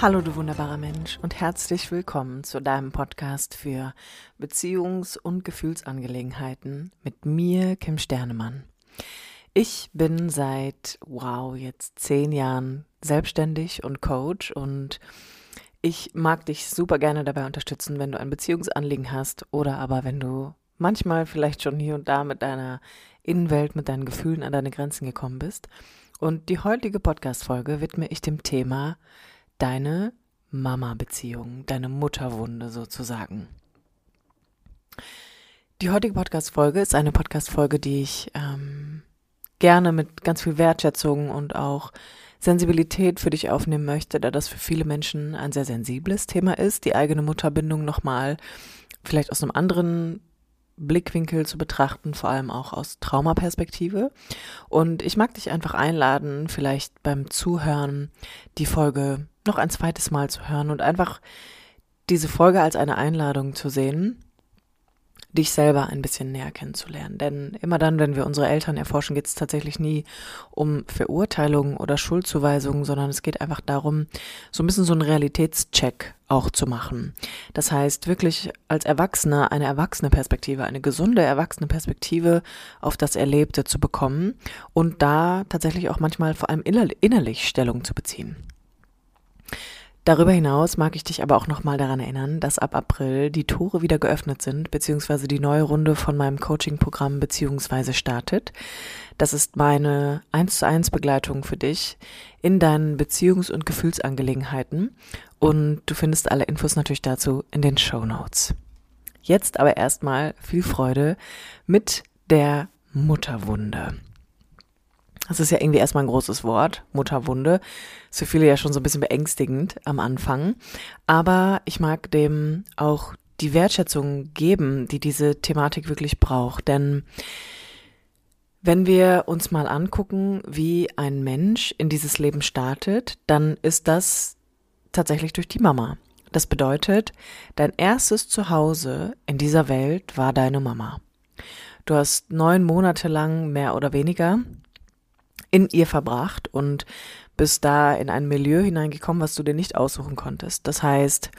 Hallo du wunderbarer Mensch und herzlich willkommen zu deinem Podcast für Beziehungs- und Gefühlsangelegenheiten mit mir, Kim Sternemann. Ich bin seit, wow, jetzt zehn Jahren selbstständig und Coach und ich mag dich super gerne dabei unterstützen, wenn du ein Beziehungsanliegen hast oder aber wenn du manchmal vielleicht schon hier und da mit deiner Innenwelt, mit deinen Gefühlen an deine Grenzen gekommen bist. Und die heutige Podcast-Folge widme ich dem Thema deine Mama-Beziehung, deine Mutterwunde sozusagen. Die heutige Podcast-Folge ist eine Podcast-Folge, die ich ähm, gerne mit ganz viel Wertschätzung und auch Sensibilität für dich aufnehmen möchte, da das für viele Menschen ein sehr sensibles Thema ist, die eigene Mutterbindung nochmal vielleicht aus einem anderen Blickwinkel zu betrachten, vor allem auch aus Traumaperspektive. Und ich mag dich einfach einladen, vielleicht beim Zuhören die Folge noch ein zweites Mal zu hören und einfach diese Folge als eine Einladung zu sehen, dich selber ein bisschen näher kennenzulernen. Denn immer dann, wenn wir unsere Eltern erforschen, geht es tatsächlich nie um Verurteilung oder Schuldzuweisungen, sondern es geht einfach darum, so ein bisschen so einen Realitätscheck auch zu machen. Das heißt, wirklich als Erwachsener eine erwachsene Perspektive, eine gesunde erwachsene Perspektive auf das Erlebte zu bekommen und da tatsächlich auch manchmal vor allem innerlich Stellung zu beziehen. Darüber hinaus mag ich dich aber auch nochmal daran erinnern, dass ab April die Tore wieder geöffnet sind, beziehungsweise die neue Runde von meinem Coaching-Programm beziehungsweise startet. Das ist meine 1 zu 1 Begleitung für dich in deinen Beziehungs- und Gefühlsangelegenheiten. Und du findest alle Infos natürlich dazu in den Show Notes. Jetzt aber erstmal viel Freude mit der Mutterwunde. Das ist ja irgendwie erstmal ein großes Wort, Mutterwunde. Ist für viele ja schon so ein bisschen beängstigend am Anfang. Aber ich mag dem auch die Wertschätzung geben, die diese Thematik wirklich braucht. Denn wenn wir uns mal angucken, wie ein Mensch in dieses Leben startet, dann ist das tatsächlich durch die Mama. Das bedeutet, dein erstes Zuhause in dieser Welt war deine Mama. Du hast neun Monate lang mehr oder weniger in ihr verbracht und bist da in ein Milieu hineingekommen, was du dir nicht aussuchen konntest. Das heißt,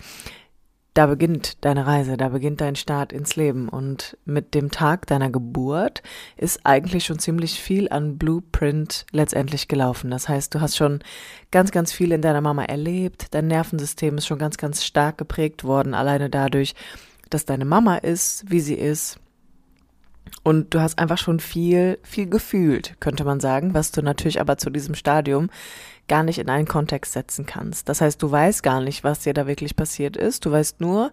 da beginnt deine Reise, da beginnt dein Start ins Leben und mit dem Tag deiner Geburt ist eigentlich schon ziemlich viel an Blueprint letztendlich gelaufen. Das heißt, du hast schon ganz, ganz viel in deiner Mama erlebt, dein Nervensystem ist schon ganz, ganz stark geprägt worden, alleine dadurch, dass deine Mama ist, wie sie ist, und du hast einfach schon viel, viel gefühlt, könnte man sagen, was du natürlich aber zu diesem Stadium gar nicht in einen Kontext setzen kannst. Das heißt, du weißt gar nicht, was dir da wirklich passiert ist. Du weißt nur,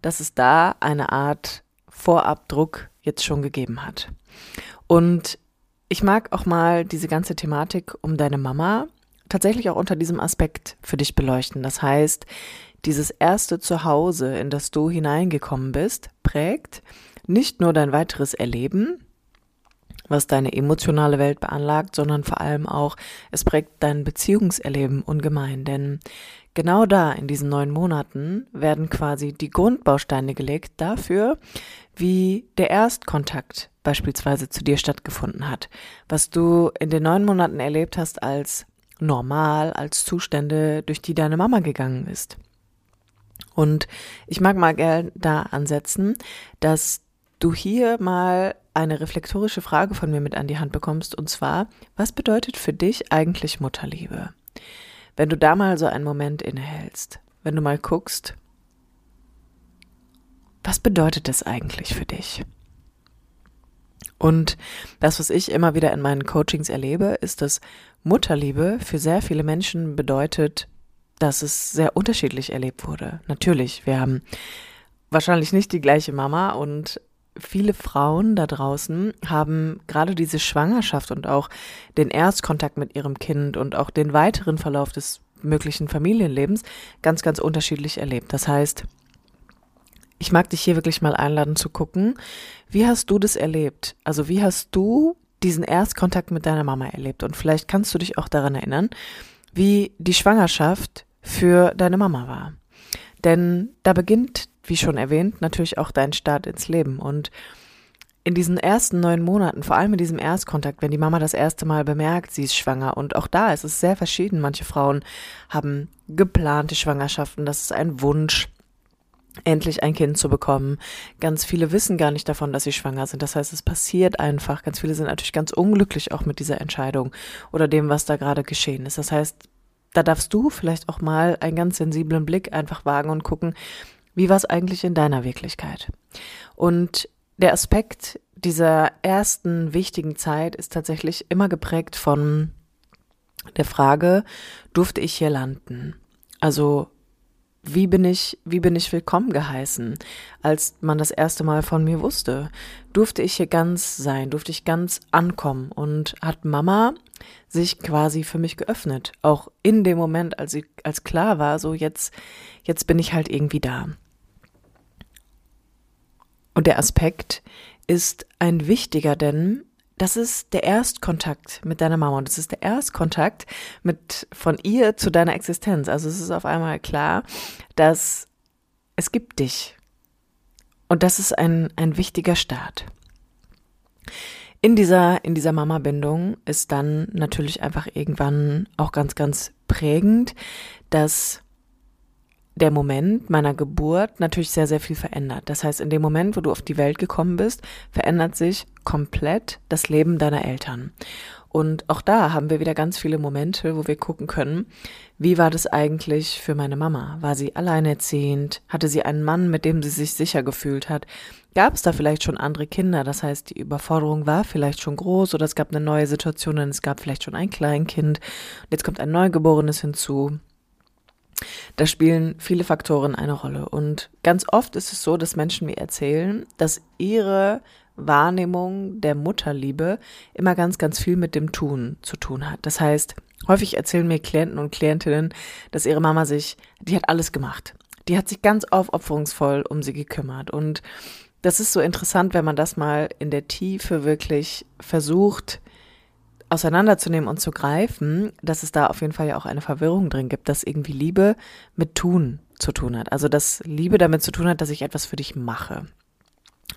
dass es da eine Art Vorabdruck jetzt schon gegeben hat. Und ich mag auch mal diese ganze Thematik um deine Mama tatsächlich auch unter diesem Aspekt für dich beleuchten. Das heißt, dieses erste Zuhause, in das du hineingekommen bist, prägt nicht nur dein weiteres Erleben, was deine emotionale Welt beanlagt, sondern vor allem auch, es prägt dein Beziehungserleben ungemein. Denn genau da, in diesen neun Monaten, werden quasi die Grundbausteine gelegt dafür, wie der Erstkontakt beispielsweise zu dir stattgefunden hat. Was du in den neun Monaten erlebt hast als normal, als Zustände, durch die deine Mama gegangen ist. Und ich mag mal gerne da ansetzen, dass du hier mal eine reflektorische Frage von mir mit an die Hand bekommst, und zwar, was bedeutet für dich eigentlich Mutterliebe? Wenn du da mal so einen Moment innehältst, wenn du mal guckst, was bedeutet das eigentlich für dich? Und das, was ich immer wieder in meinen Coachings erlebe, ist, dass Mutterliebe für sehr viele Menschen bedeutet, dass es sehr unterschiedlich erlebt wurde. Natürlich, wir haben wahrscheinlich nicht die gleiche Mama und viele Frauen da draußen haben gerade diese Schwangerschaft und auch den Erstkontakt mit ihrem Kind und auch den weiteren Verlauf des möglichen Familienlebens ganz, ganz unterschiedlich erlebt. Das heißt, ich mag dich hier wirklich mal einladen zu gucken, wie hast du das erlebt? Also wie hast du diesen Erstkontakt mit deiner Mama erlebt? Und vielleicht kannst du dich auch daran erinnern, wie die Schwangerschaft für deine Mama war. Denn da beginnt, wie schon erwähnt, natürlich auch dein Start ins Leben. Und in diesen ersten neun Monaten, vor allem in diesem Erstkontakt, wenn die Mama das erste Mal bemerkt, sie ist schwanger, und auch da ist es sehr verschieden. Manche Frauen haben geplante Schwangerschaften, das ist ein Wunsch endlich ein Kind zu bekommen. Ganz viele wissen gar nicht davon, dass sie schwanger sind. Das heißt, es passiert einfach. Ganz viele sind natürlich ganz unglücklich auch mit dieser Entscheidung oder dem, was da gerade geschehen ist. Das heißt, da darfst du vielleicht auch mal einen ganz sensiblen Blick einfach wagen und gucken, wie war es eigentlich in deiner Wirklichkeit? Und der Aspekt dieser ersten wichtigen Zeit ist tatsächlich immer geprägt von der Frage, durfte ich hier landen? Also wie bin ich, wie bin ich willkommen geheißen, als man das erste Mal von mir wusste? Durfte ich hier ganz sein, durfte ich ganz ankommen und hat Mama sich quasi für mich geöffnet, auch in dem Moment, als sie, als klar war, so jetzt, jetzt bin ich halt irgendwie da. Und der Aspekt ist ein wichtiger, denn das ist der Erstkontakt mit deiner Mama und das ist der Erstkontakt mit von ihr zu deiner Existenz. Also es ist auf einmal klar, dass es gibt dich. Und das ist ein, ein wichtiger Start. In dieser, in dieser Mama-Bindung ist dann natürlich einfach irgendwann auch ganz, ganz prägend, dass der Moment meiner Geburt natürlich sehr, sehr viel verändert. Das heißt, in dem Moment, wo du auf die Welt gekommen bist, verändert sich komplett das Leben deiner Eltern. Und auch da haben wir wieder ganz viele Momente, wo wir gucken können, wie war das eigentlich für meine Mama? War sie alleinerziehend? Hatte sie einen Mann, mit dem sie sich sicher gefühlt hat? Gab es da vielleicht schon andere Kinder? Das heißt, die Überforderung war vielleicht schon groß oder es gab eine neue Situation und es gab vielleicht schon ein Kleinkind. Und jetzt kommt ein Neugeborenes hinzu. Da spielen viele Faktoren eine Rolle. Und ganz oft ist es so, dass Menschen mir erzählen, dass ihre Wahrnehmung der Mutterliebe immer ganz, ganz viel mit dem Tun zu tun hat. Das heißt, häufig erzählen mir Klienten und Klientinnen, dass ihre Mama sich, die hat alles gemacht. Die hat sich ganz aufopferungsvoll um sie gekümmert. Und das ist so interessant, wenn man das mal in der Tiefe wirklich versucht, auseinanderzunehmen und zu greifen, dass es da auf jeden Fall ja auch eine Verwirrung drin gibt, dass irgendwie Liebe mit Tun zu tun hat. Also dass Liebe damit zu tun hat, dass ich etwas für dich mache.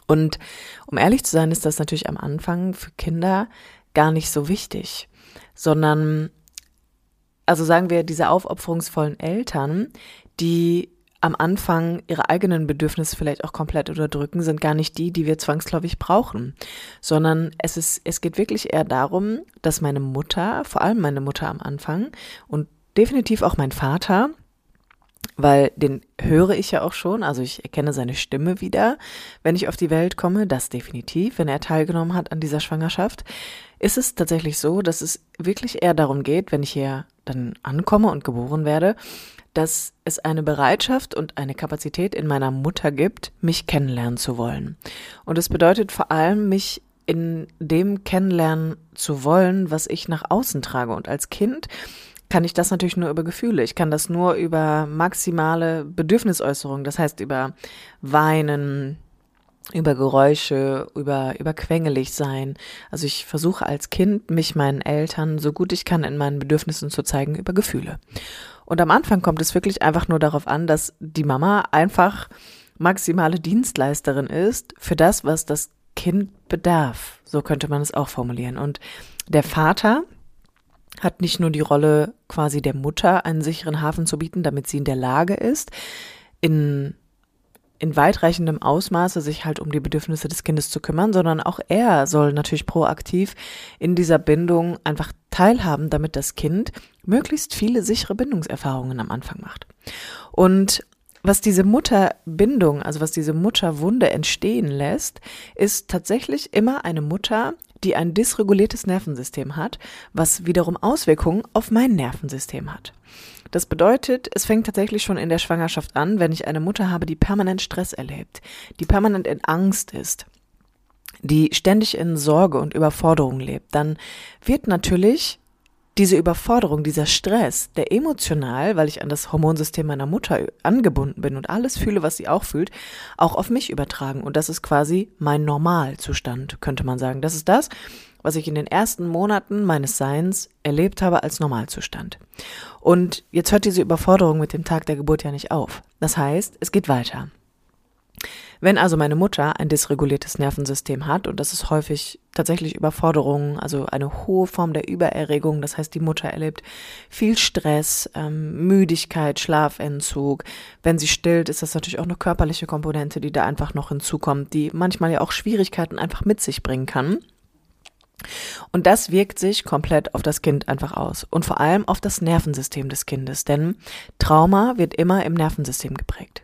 Und um ehrlich zu sein, ist das natürlich am Anfang für Kinder gar nicht so wichtig, sondern, also sagen wir, diese aufopferungsvollen Eltern, die am Anfang ihre eigenen Bedürfnisse vielleicht auch komplett unterdrücken, sind gar nicht die, die wir zwangsläufig brauchen, sondern es ist, es geht wirklich eher darum, dass meine Mutter, vor allem meine Mutter am Anfang und definitiv auch mein Vater, weil den höre ich ja auch schon, also ich erkenne seine Stimme wieder, wenn ich auf die Welt komme, das definitiv, wenn er teilgenommen hat an dieser Schwangerschaft, ist es tatsächlich so, dass es wirklich eher darum geht, wenn ich hier dann ankomme und geboren werde, dass es eine Bereitschaft und eine Kapazität in meiner Mutter gibt, mich kennenlernen zu wollen. Und es bedeutet vor allem, mich in dem kennenlernen zu wollen, was ich nach außen trage. Und als Kind kann ich das natürlich nur über Gefühle. Ich kann das nur über maximale Bedürfnisäußerungen, das heißt über Weinen, über Geräusche, über, über quengelig sein. Also ich versuche als Kind, mich meinen Eltern so gut ich kann in meinen Bedürfnissen zu zeigen über Gefühle. Und am Anfang kommt es wirklich einfach nur darauf an, dass die Mama einfach maximale Dienstleisterin ist für das, was das Kind bedarf. So könnte man es auch formulieren. Und der Vater hat nicht nur die Rolle quasi der Mutter, einen sicheren Hafen zu bieten, damit sie in der Lage ist, in in weitreichendem Ausmaße sich halt um die Bedürfnisse des Kindes zu kümmern, sondern auch er soll natürlich proaktiv in dieser Bindung einfach teilhaben, damit das Kind möglichst viele sichere Bindungserfahrungen am Anfang macht. Und was diese Mutterbindung, also was diese Mutterwunde entstehen lässt, ist tatsächlich immer eine Mutter, die ein dysreguliertes Nervensystem hat, was wiederum Auswirkungen auf mein Nervensystem hat. Das bedeutet, es fängt tatsächlich schon in der Schwangerschaft an, wenn ich eine Mutter habe, die permanent Stress erlebt, die permanent in Angst ist, die ständig in Sorge und Überforderung lebt, dann wird natürlich diese Überforderung, dieser Stress, der emotional, weil ich an das Hormonsystem meiner Mutter angebunden bin und alles fühle, was sie auch fühlt, auch auf mich übertragen. Und das ist quasi mein Normalzustand, könnte man sagen. Das ist das, was ich in den ersten Monaten meines Seins erlebt habe als Normalzustand. Und jetzt hört diese Überforderung mit dem Tag der Geburt ja nicht auf. Das heißt, es geht weiter. Wenn also meine Mutter ein dysreguliertes Nervensystem hat, und das ist häufig tatsächlich Überforderung, also eine hohe Form der Übererregung, das heißt, die Mutter erlebt viel Stress, ähm, Müdigkeit, Schlafentzug. Wenn sie stillt, ist das natürlich auch eine körperliche Komponente, die da einfach noch hinzukommt, die manchmal ja auch Schwierigkeiten einfach mit sich bringen kann. Und das wirkt sich komplett auf das Kind einfach aus und vor allem auf das Nervensystem des Kindes, denn Trauma wird immer im Nervensystem geprägt.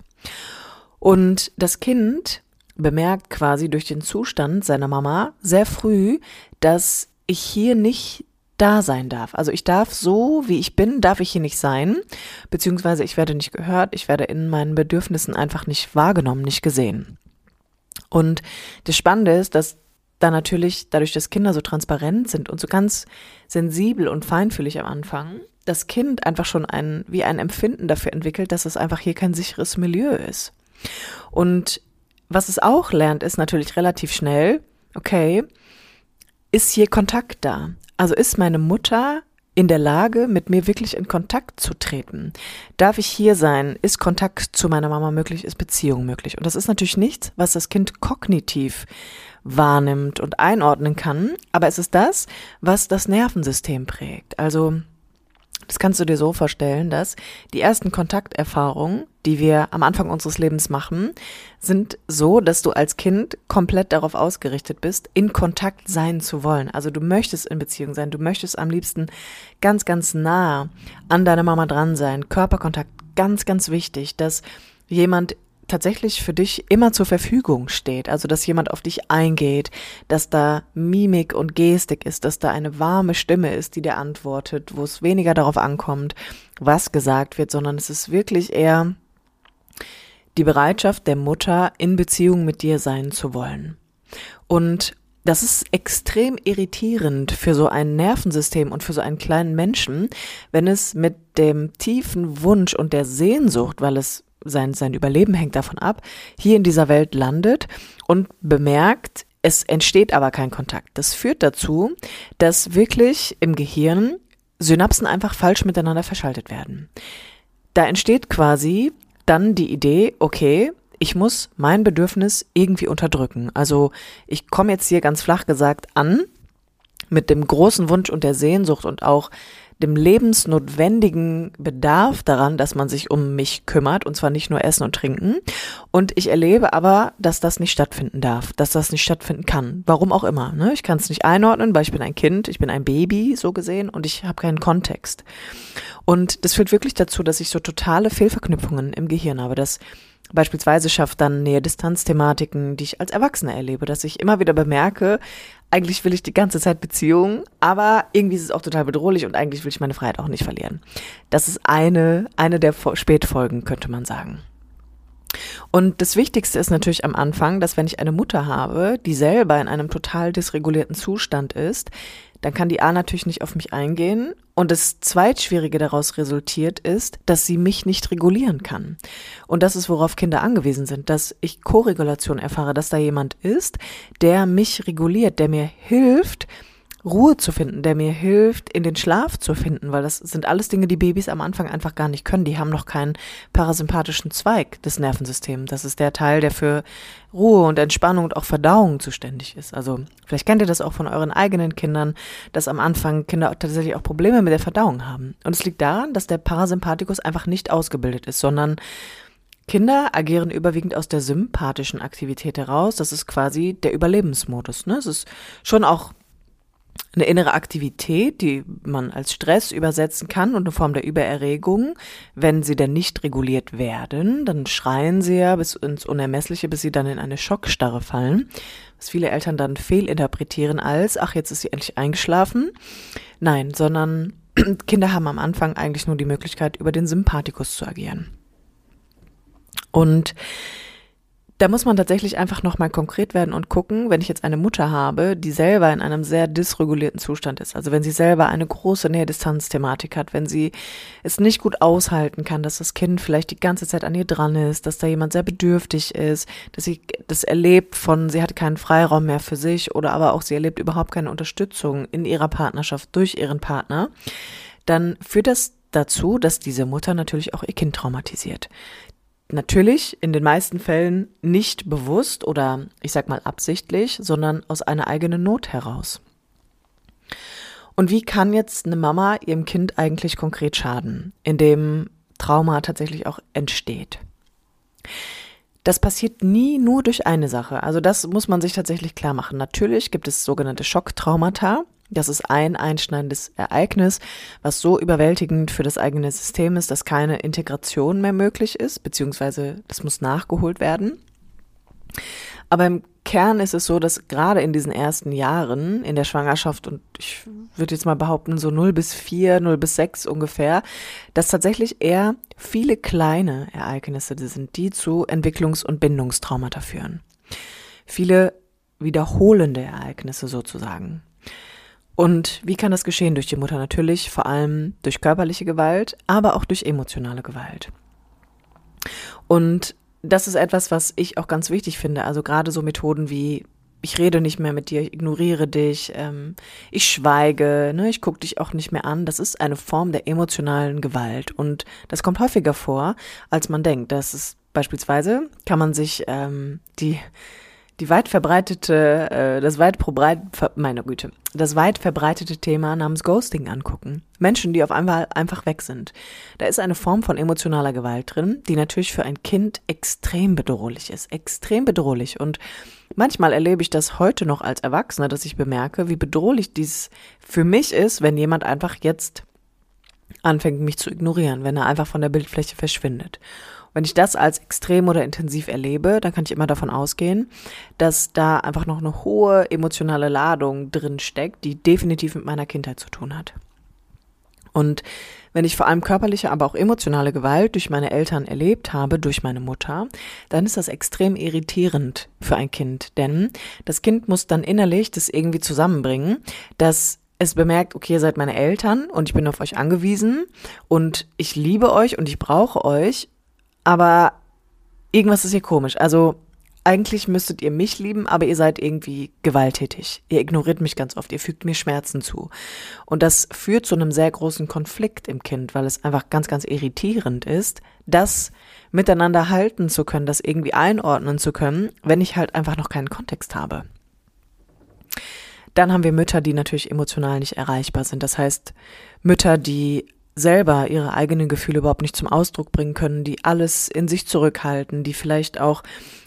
Und das Kind bemerkt quasi durch den Zustand seiner Mama sehr früh, dass ich hier nicht da sein darf. Also ich darf so, wie ich bin, darf ich hier nicht sein, beziehungsweise ich werde nicht gehört, ich werde in meinen Bedürfnissen einfach nicht wahrgenommen, nicht gesehen. Und das Spannende ist, dass da natürlich, dadurch, dass Kinder so transparent sind und so ganz sensibel und feinfühlig am Anfang, das Kind einfach schon ein, wie ein Empfinden dafür entwickelt, dass es einfach hier kein sicheres Milieu ist. Und was es auch lernt, ist natürlich relativ schnell, okay, ist hier Kontakt da? Also ist meine Mutter in der Lage, mit mir wirklich in Kontakt zu treten? Darf ich hier sein? Ist Kontakt zu meiner Mama möglich? Ist Beziehung möglich? Und das ist natürlich nichts, was das Kind kognitiv wahrnimmt und einordnen kann, aber es ist das, was das Nervensystem prägt. Also das kannst du dir so vorstellen, dass die ersten Kontakterfahrungen, die wir am Anfang unseres Lebens machen, sind so, dass du als Kind komplett darauf ausgerichtet bist, in Kontakt sein zu wollen. Also du möchtest in Beziehung sein, du möchtest am liebsten ganz, ganz nah an deiner Mama dran sein. Körperkontakt, ganz, ganz wichtig, dass jemand tatsächlich für dich immer zur Verfügung steht. Also, dass jemand auf dich eingeht, dass da Mimik und Gestik ist, dass da eine warme Stimme ist, die dir antwortet, wo es weniger darauf ankommt, was gesagt wird, sondern es ist wirklich eher die Bereitschaft der Mutter, in Beziehung mit dir sein zu wollen. Und das ist extrem irritierend für so ein Nervensystem und für so einen kleinen Menschen, wenn es mit dem tiefen Wunsch und der Sehnsucht, weil es sein, sein Überleben hängt davon ab, hier in dieser Welt landet und bemerkt, es entsteht aber kein Kontakt. Das führt dazu, dass wirklich im Gehirn Synapsen einfach falsch miteinander verschaltet werden. Da entsteht quasi dann die Idee, okay, ich muss mein Bedürfnis irgendwie unterdrücken. Also ich komme jetzt hier ganz flach gesagt an mit dem großen Wunsch und der Sehnsucht und auch dem lebensnotwendigen Bedarf daran, dass man sich um mich kümmert, und zwar nicht nur Essen und Trinken. Und ich erlebe aber, dass das nicht stattfinden darf, dass das nicht stattfinden kann. Warum auch immer. Ne? Ich kann es nicht einordnen, weil ich bin ein Kind, ich bin ein Baby, so gesehen, und ich habe keinen Kontext. Und das führt wirklich dazu, dass ich so totale Fehlverknüpfungen im Gehirn habe, dass Beispielsweise schafft dann Nähe-Distanz-Thematiken, die ich als Erwachsene erlebe, dass ich immer wieder bemerke, eigentlich will ich die ganze Zeit Beziehung, aber irgendwie ist es auch total bedrohlich und eigentlich will ich meine Freiheit auch nicht verlieren. Das ist eine, eine der Spätfolgen, könnte man sagen. Und das Wichtigste ist natürlich am Anfang, dass wenn ich eine Mutter habe, die selber in einem total dysregulierten Zustand ist, dann kann die A natürlich nicht auf mich eingehen. Und das Zweitschwierige daraus resultiert ist, dass sie mich nicht regulieren kann. Und das ist, worauf Kinder angewiesen sind, dass ich Koregulation erfahre, dass da jemand ist, der mich reguliert, der mir hilft, Ruhe zu finden, der mir hilft, in den Schlaf zu finden, weil das sind alles Dinge, die Babys am Anfang einfach gar nicht können. Die haben noch keinen parasympathischen Zweig des Nervensystems. Das ist der Teil, der für Ruhe und Entspannung und auch Verdauung zuständig ist. Also vielleicht kennt ihr das auch von euren eigenen Kindern, dass am Anfang Kinder tatsächlich auch Probleme mit der Verdauung haben. Und es liegt daran, dass der Parasympathikus einfach nicht ausgebildet ist, sondern Kinder agieren überwiegend aus der sympathischen Aktivität heraus. Das ist quasi der Überlebensmodus. Ne? Es ist schon auch eine innere Aktivität, die man als Stress übersetzen kann und eine Form der Übererregung. Wenn sie denn nicht reguliert werden, dann schreien sie ja bis ins Unermessliche, bis sie dann in eine Schockstarre fallen. Was viele Eltern dann fehlinterpretieren als, ach, jetzt ist sie endlich eingeschlafen. Nein, sondern Kinder haben am Anfang eigentlich nur die Möglichkeit, über den Sympathikus zu agieren. Und da muss man tatsächlich einfach nochmal konkret werden und gucken, wenn ich jetzt eine Mutter habe, die selber in einem sehr dysregulierten Zustand ist. Also wenn sie selber eine große Nähe-Distanz-Thematik hat, wenn sie es nicht gut aushalten kann, dass das Kind vielleicht die ganze Zeit an ihr dran ist, dass da jemand sehr bedürftig ist, dass sie das erlebt von, sie hat keinen Freiraum mehr für sich oder aber auch sie erlebt überhaupt keine Unterstützung in ihrer Partnerschaft durch ihren Partner, dann führt das dazu, dass diese Mutter natürlich auch ihr Kind traumatisiert. Natürlich in den meisten Fällen nicht bewusst oder ich sag mal absichtlich, sondern aus einer eigenen Not heraus. Und wie kann jetzt eine Mama ihrem Kind eigentlich konkret schaden, indem Trauma tatsächlich auch entsteht? Das passiert nie nur durch eine Sache. Also das muss man sich tatsächlich klar machen. Natürlich gibt es sogenannte Schocktraumata. Das ist ein einschneidendes Ereignis, was so überwältigend für das eigene System ist, dass keine Integration mehr möglich ist, beziehungsweise das muss nachgeholt werden. Aber im Kern ist es so, dass gerade in diesen ersten Jahren in der Schwangerschaft und ich würde jetzt mal behaupten so 0 bis 4, 0 bis 6 ungefähr, dass tatsächlich eher viele kleine Ereignisse sind, die zu Entwicklungs- und Bindungstraumata führen. Viele wiederholende Ereignisse sozusagen. Und wie kann das geschehen? Durch die Mutter natürlich, vor allem durch körperliche Gewalt, aber auch durch emotionale Gewalt. Und das ist etwas, was ich auch ganz wichtig finde. Also gerade so Methoden wie ich rede nicht mehr mit dir, ich ignoriere dich, ähm, ich schweige, ne, ich gucke dich auch nicht mehr an. Das ist eine Form der emotionalen Gewalt und das kommt häufiger vor, als man denkt. Das ist beispielsweise kann man sich ähm, die die weit verbreitete, äh, das weit verbreit, meine Güte, das weit verbreitete Thema namens Ghosting angucken. Menschen, die auf einmal einfach weg sind. Da ist eine Form von emotionaler Gewalt drin, die natürlich für ein Kind extrem bedrohlich ist. Extrem bedrohlich. Und manchmal erlebe ich das heute noch als Erwachsener, dass ich bemerke, wie bedrohlich dies für mich ist, wenn jemand einfach jetzt anfängt, mich zu ignorieren, wenn er einfach von der Bildfläche verschwindet. Wenn ich das als extrem oder intensiv erlebe, dann kann ich immer davon ausgehen, dass da einfach noch eine hohe emotionale Ladung drin steckt, die definitiv mit meiner Kindheit zu tun hat. Und wenn ich vor allem körperliche, aber auch emotionale Gewalt durch meine Eltern erlebt habe, durch meine Mutter, dann ist das extrem irritierend für ein Kind. Denn das Kind muss dann innerlich das irgendwie zusammenbringen, dass es bemerkt, okay, ihr seid meine Eltern und ich bin auf euch angewiesen und ich liebe euch und ich brauche euch aber irgendwas ist hier komisch. Also eigentlich müsstet ihr mich lieben, aber ihr seid irgendwie gewalttätig. Ihr ignoriert mich ganz oft, ihr fügt mir Schmerzen zu. Und das führt zu einem sehr großen Konflikt im Kind, weil es einfach ganz, ganz irritierend ist, das miteinander halten zu können, das irgendwie einordnen zu können, wenn ich halt einfach noch keinen Kontext habe. Dann haben wir Mütter, die natürlich emotional nicht erreichbar sind. Das heißt, Mütter, die selber ihre eigenen Gefühle überhaupt nicht zum Ausdruck bringen können, die alles in sich zurückhalten, die vielleicht auch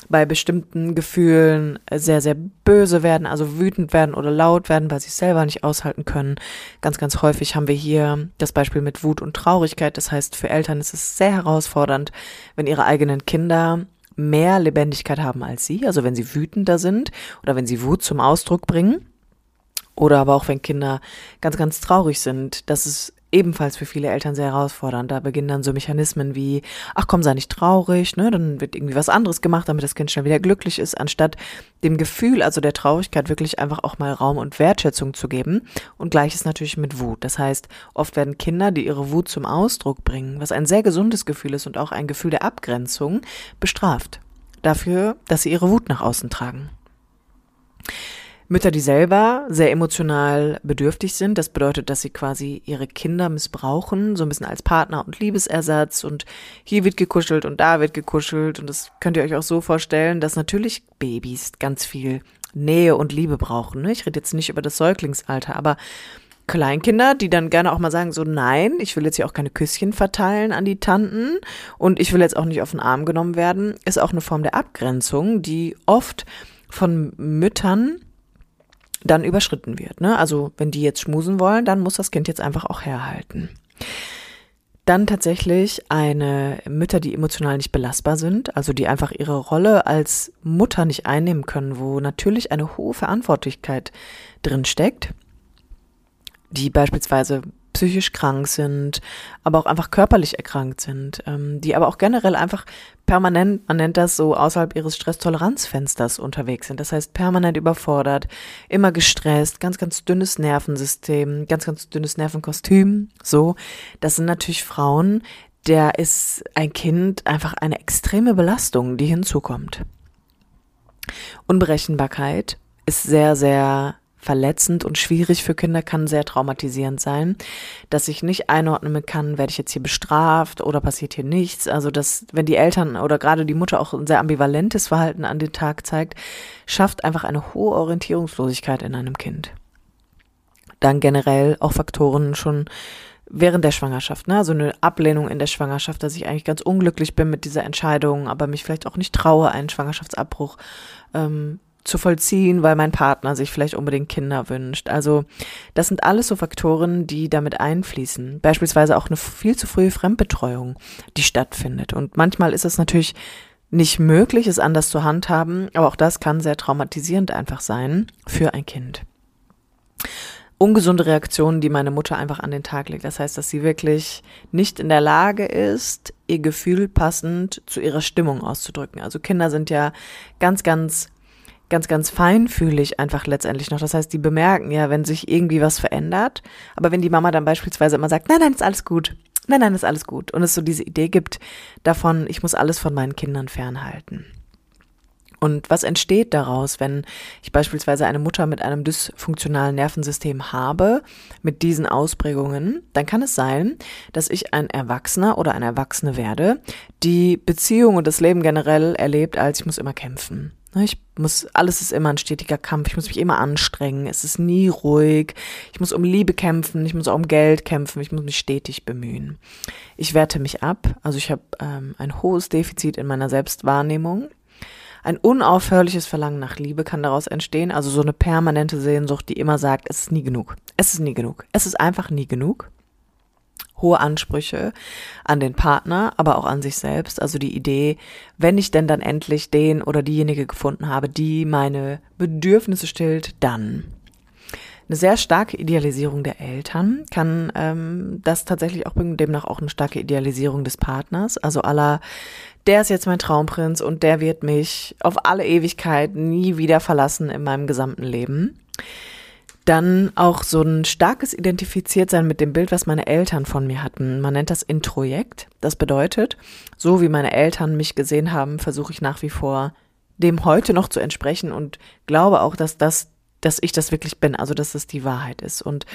bei bestimmten Gefühlen sehr, sehr böse werden, also wütend werden oder laut werden, weil sie es selber nicht aushalten können. Ganz, ganz häufig haben wir hier das Beispiel mit Wut und Traurigkeit. Das heißt, für Eltern ist es sehr herausfordernd, wenn ihre eigenen Kinder mehr Lebendigkeit haben als sie, also wenn sie wütender sind oder wenn sie Wut zum Ausdruck bringen. Oder aber auch wenn Kinder ganz, ganz traurig sind. Das ist ebenfalls für viele Eltern sehr herausfordernd. Da beginnen dann so Mechanismen wie, ach komm, sei nicht traurig, ne? Dann wird irgendwie was anderes gemacht, damit das Kind schnell wieder glücklich ist, anstatt dem Gefühl, also der Traurigkeit, wirklich einfach auch mal Raum und Wertschätzung zu geben. Und gleiches natürlich mit Wut. Das heißt, oft werden Kinder, die ihre Wut zum Ausdruck bringen, was ein sehr gesundes Gefühl ist und auch ein Gefühl der Abgrenzung, bestraft. Dafür, dass sie ihre Wut nach außen tragen. Mütter, die selber sehr emotional bedürftig sind. Das bedeutet, dass sie quasi ihre Kinder missbrauchen, so ein bisschen als Partner und Liebesersatz und hier wird gekuschelt und da wird gekuschelt und das könnt ihr euch auch so vorstellen, dass natürlich Babys ganz viel Nähe und Liebe brauchen. Ne? Ich rede jetzt nicht über das Säuglingsalter, aber Kleinkinder, die dann gerne auch mal sagen, so nein, ich will jetzt hier auch keine Küsschen verteilen an die Tanten und ich will jetzt auch nicht auf den Arm genommen werden, ist auch eine Form der Abgrenzung, die oft von Müttern dann überschritten wird. Ne? Also wenn die jetzt schmusen wollen, dann muss das Kind jetzt einfach auch herhalten. Dann tatsächlich eine Mütter, die emotional nicht belastbar sind, also die einfach ihre Rolle als Mutter nicht einnehmen können, wo natürlich eine hohe Verantwortlichkeit drin steckt, die beispielsweise psychisch krank sind, aber auch einfach körperlich erkrankt sind, ähm, die aber auch generell einfach permanent, man nennt das so, außerhalb ihres Stresstoleranzfensters unterwegs sind. Das heißt, permanent überfordert, immer gestresst, ganz, ganz dünnes Nervensystem, ganz, ganz dünnes Nervenkostüm, so. Das sind natürlich Frauen, der ist ein Kind einfach eine extreme Belastung, die hinzukommt. Unberechenbarkeit ist sehr, sehr verletzend und schwierig für Kinder, kann sehr traumatisierend sein, dass ich nicht einordnen kann, werde ich jetzt hier bestraft oder passiert hier nichts. Also dass, wenn die Eltern oder gerade die Mutter auch ein sehr ambivalentes Verhalten an den Tag zeigt, schafft einfach eine hohe Orientierungslosigkeit in einem Kind. Dann generell auch Faktoren schon während der Schwangerschaft, ne? Also eine Ablehnung in der Schwangerschaft, dass ich eigentlich ganz unglücklich bin mit dieser Entscheidung, aber mich vielleicht auch nicht traue, einen Schwangerschaftsabbruch ähm, zu vollziehen, weil mein Partner sich vielleicht unbedingt Kinder wünscht. Also das sind alles so Faktoren, die damit einfließen. Beispielsweise auch eine viel zu frühe Fremdbetreuung, die stattfindet. Und manchmal ist es natürlich nicht möglich, es anders zu handhaben, aber auch das kann sehr traumatisierend einfach sein für ein Kind. Ungesunde Reaktionen, die meine Mutter einfach an den Tag legt. Das heißt, dass sie wirklich nicht in der Lage ist, ihr Gefühl passend zu ihrer Stimmung auszudrücken. Also Kinder sind ja ganz, ganz ganz, ganz feinfühlig einfach letztendlich noch. Das heißt, die bemerken ja, wenn sich irgendwie was verändert. Aber wenn die Mama dann beispielsweise immer sagt, nein, nein, ist alles gut. Nein, nein, ist alles gut. Und es so diese Idee gibt davon, ich muss alles von meinen Kindern fernhalten. Und was entsteht daraus, wenn ich beispielsweise eine Mutter mit einem dysfunktionalen Nervensystem habe, mit diesen Ausprägungen, dann kann es sein, dass ich ein Erwachsener oder eine Erwachsene werde, die Beziehung und das Leben generell erlebt, als ich muss immer kämpfen. Ne, ich muss, alles ist immer ein stetiger Kampf. Ich muss mich immer anstrengen. Es ist nie ruhig. Ich muss um Liebe kämpfen. Ich muss auch um Geld kämpfen. Ich muss mich stetig bemühen. Ich werte mich ab. Also ich habe ähm, ein hohes Defizit in meiner Selbstwahrnehmung. Ein unaufhörliches Verlangen nach Liebe kann daraus entstehen. Also so eine permanente Sehnsucht, die immer sagt, es ist nie genug. Es ist nie genug. Es ist einfach nie genug hohe Ansprüche an den Partner, aber auch an sich selbst. Also die Idee, wenn ich denn dann endlich den oder diejenige gefunden habe, die meine Bedürfnisse stillt, dann. Eine sehr starke Idealisierung der Eltern kann ähm, das tatsächlich auch bringen, demnach auch eine starke Idealisierung des Partners. Also aller, der ist jetzt mein Traumprinz und der wird mich auf alle Ewigkeit nie wieder verlassen in meinem gesamten Leben dann auch so ein starkes Identifiziertsein mit dem Bild, was meine Eltern von mir hatten. Man nennt das Introjekt. Das bedeutet, so wie meine Eltern mich gesehen haben, versuche ich nach wie vor dem heute noch zu entsprechen und glaube auch, dass das, dass ich das wirklich bin, also dass das die Wahrheit ist und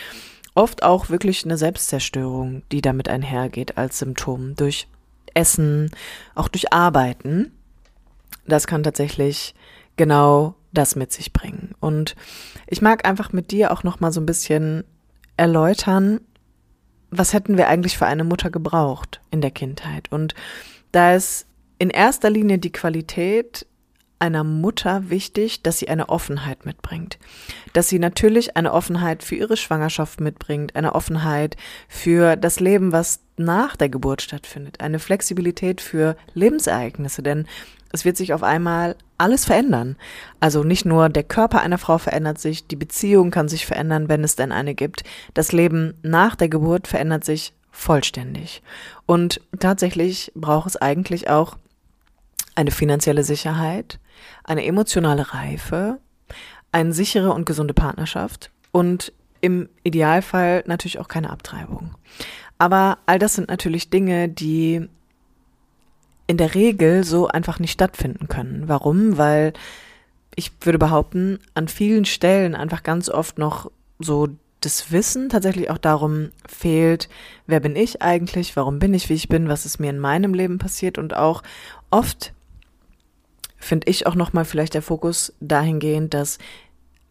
oft auch wirklich eine Selbstzerstörung, die damit einhergeht als Symptom durch Essen, auch durch Arbeiten. Das kann tatsächlich genau das mit sich bringen. Und ich mag einfach mit dir auch noch mal so ein bisschen erläutern, was hätten wir eigentlich für eine Mutter gebraucht in der Kindheit? Und da ist in erster Linie die Qualität einer Mutter wichtig, dass sie eine Offenheit mitbringt. Dass sie natürlich eine Offenheit für ihre Schwangerschaft mitbringt, eine Offenheit für das Leben, was nach der Geburt stattfindet, eine Flexibilität für Lebensereignisse, denn es wird sich auf einmal alles verändern. Also nicht nur der Körper einer Frau verändert sich, die Beziehung kann sich verändern, wenn es denn eine gibt. Das Leben nach der Geburt verändert sich vollständig. Und tatsächlich braucht es eigentlich auch eine finanzielle Sicherheit, eine emotionale Reife, eine sichere und gesunde Partnerschaft und im Idealfall natürlich auch keine Abtreibung. Aber all das sind natürlich Dinge, die in der Regel so einfach nicht stattfinden können. Warum? Weil ich würde behaupten, an vielen Stellen einfach ganz oft noch so das Wissen tatsächlich auch darum fehlt, wer bin ich eigentlich, warum bin ich, wie ich bin, was ist mir in meinem Leben passiert und auch oft finde ich auch nochmal vielleicht der Fokus dahingehend, dass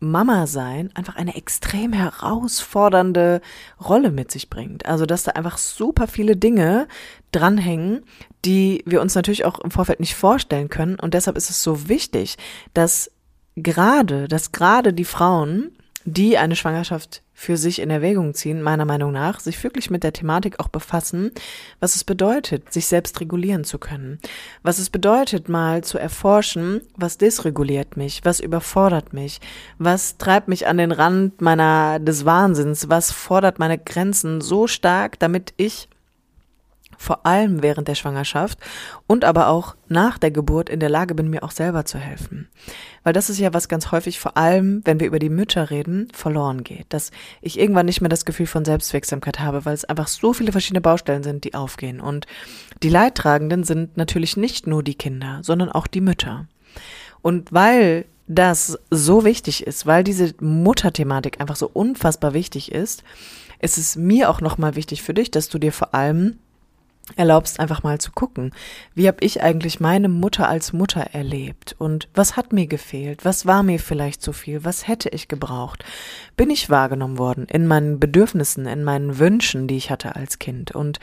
Mama sein einfach eine extrem herausfordernde Rolle mit sich bringt. Also, dass da einfach super viele Dinge dranhängen, die wir uns natürlich auch im Vorfeld nicht vorstellen können. Und deshalb ist es so wichtig, dass gerade, dass gerade die Frauen, die eine Schwangerschaft für sich in Erwägung ziehen, meiner Meinung nach, sich wirklich mit der Thematik auch befassen, was es bedeutet, sich selbst regulieren zu können. Was es bedeutet, mal zu erforschen, was dysreguliert mich, was überfordert mich, was treibt mich an den Rand meiner, des Wahnsinns, was fordert meine Grenzen so stark, damit ich vor allem während der Schwangerschaft und aber auch nach der Geburt in der Lage bin, mir auch selber zu helfen. Weil das ist ja was ganz häufig, vor allem wenn wir über die Mütter reden, verloren geht. Dass ich irgendwann nicht mehr das Gefühl von Selbstwirksamkeit habe, weil es einfach so viele verschiedene Baustellen sind, die aufgehen. Und die Leidtragenden sind natürlich nicht nur die Kinder, sondern auch die Mütter. Und weil das so wichtig ist, weil diese Mutterthematik einfach so unfassbar wichtig ist, ist es mir auch nochmal wichtig für dich, dass du dir vor allem erlaubst, einfach mal zu gucken, wie habe ich eigentlich meine Mutter als Mutter erlebt? Und was hat mir gefehlt, was war mir vielleicht zu viel, was hätte ich gebraucht, bin ich wahrgenommen worden in meinen Bedürfnissen, in meinen Wünschen, die ich hatte als Kind? Und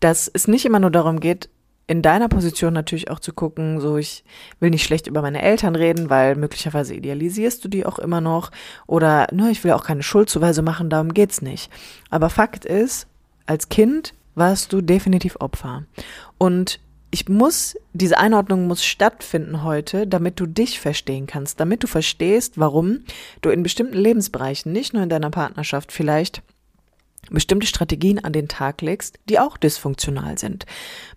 dass es nicht immer nur darum geht, in deiner Position natürlich auch zu gucken, so ich will nicht schlecht über meine Eltern reden, weil möglicherweise idealisierst du die auch immer noch oder ne, ich will auch keine Schuldzuweise machen, darum geht's nicht. Aber Fakt ist, als Kind warst du definitiv Opfer. Und ich muss, diese Einordnung muss stattfinden heute, damit du dich verstehen kannst, damit du verstehst, warum du in bestimmten Lebensbereichen, nicht nur in deiner Partnerschaft, vielleicht bestimmte Strategien an den Tag legst, die auch dysfunktional sind.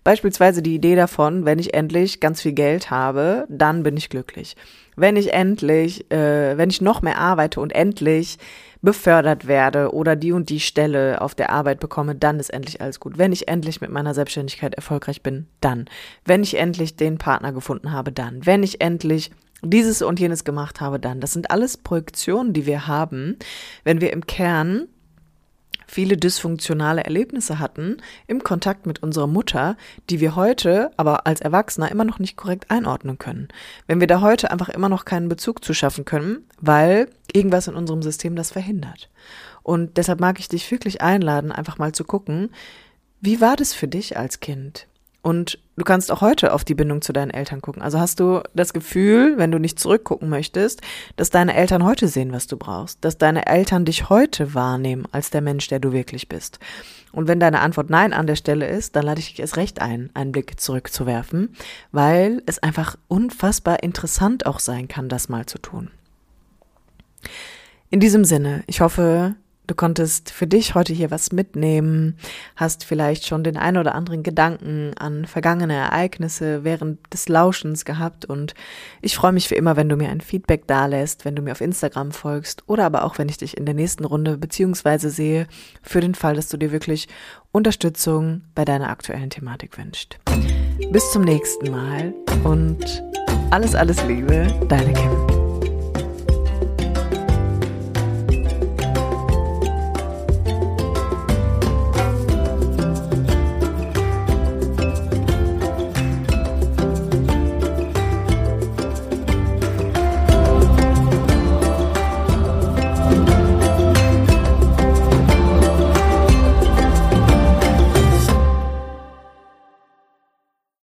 Beispielsweise die Idee davon, wenn ich endlich ganz viel Geld habe, dann bin ich glücklich. Wenn ich endlich, äh, wenn ich noch mehr arbeite und endlich befördert werde oder die und die Stelle auf der Arbeit bekomme, dann ist endlich alles gut. Wenn ich endlich mit meiner Selbstständigkeit erfolgreich bin, dann. Wenn ich endlich den Partner gefunden habe, dann. Wenn ich endlich dieses und jenes gemacht habe, dann. Das sind alles Projektionen, die wir haben, wenn wir im Kern viele dysfunktionale Erlebnisse hatten im Kontakt mit unserer Mutter, die wir heute aber als Erwachsener immer noch nicht korrekt einordnen können. Wenn wir da heute einfach immer noch keinen Bezug zu schaffen können, weil irgendwas in unserem System das verhindert. Und deshalb mag ich dich wirklich einladen, einfach mal zu gucken, wie war das für dich als Kind? Und du kannst auch heute auf die Bindung zu deinen Eltern gucken. Also hast du das Gefühl, wenn du nicht zurückgucken möchtest, dass deine Eltern heute sehen, was du brauchst, dass deine Eltern dich heute wahrnehmen als der Mensch, der du wirklich bist. Und wenn deine Antwort Nein an der Stelle ist, dann lade ich dich erst recht ein, einen Blick zurückzuwerfen, weil es einfach unfassbar interessant auch sein kann, das mal zu tun. In diesem Sinne, ich hoffe, Du konntest für dich heute hier was mitnehmen, hast vielleicht schon den ein oder anderen Gedanken an vergangene Ereignisse während des Lauschens gehabt und ich freue mich wie immer, wenn du mir ein Feedback dalässt, wenn du mir auf Instagram folgst oder aber auch, wenn ich dich in der nächsten Runde beziehungsweise sehe, für den Fall, dass du dir wirklich Unterstützung bei deiner aktuellen Thematik wünscht. Bis zum nächsten Mal und alles, alles Liebe, deine Kim.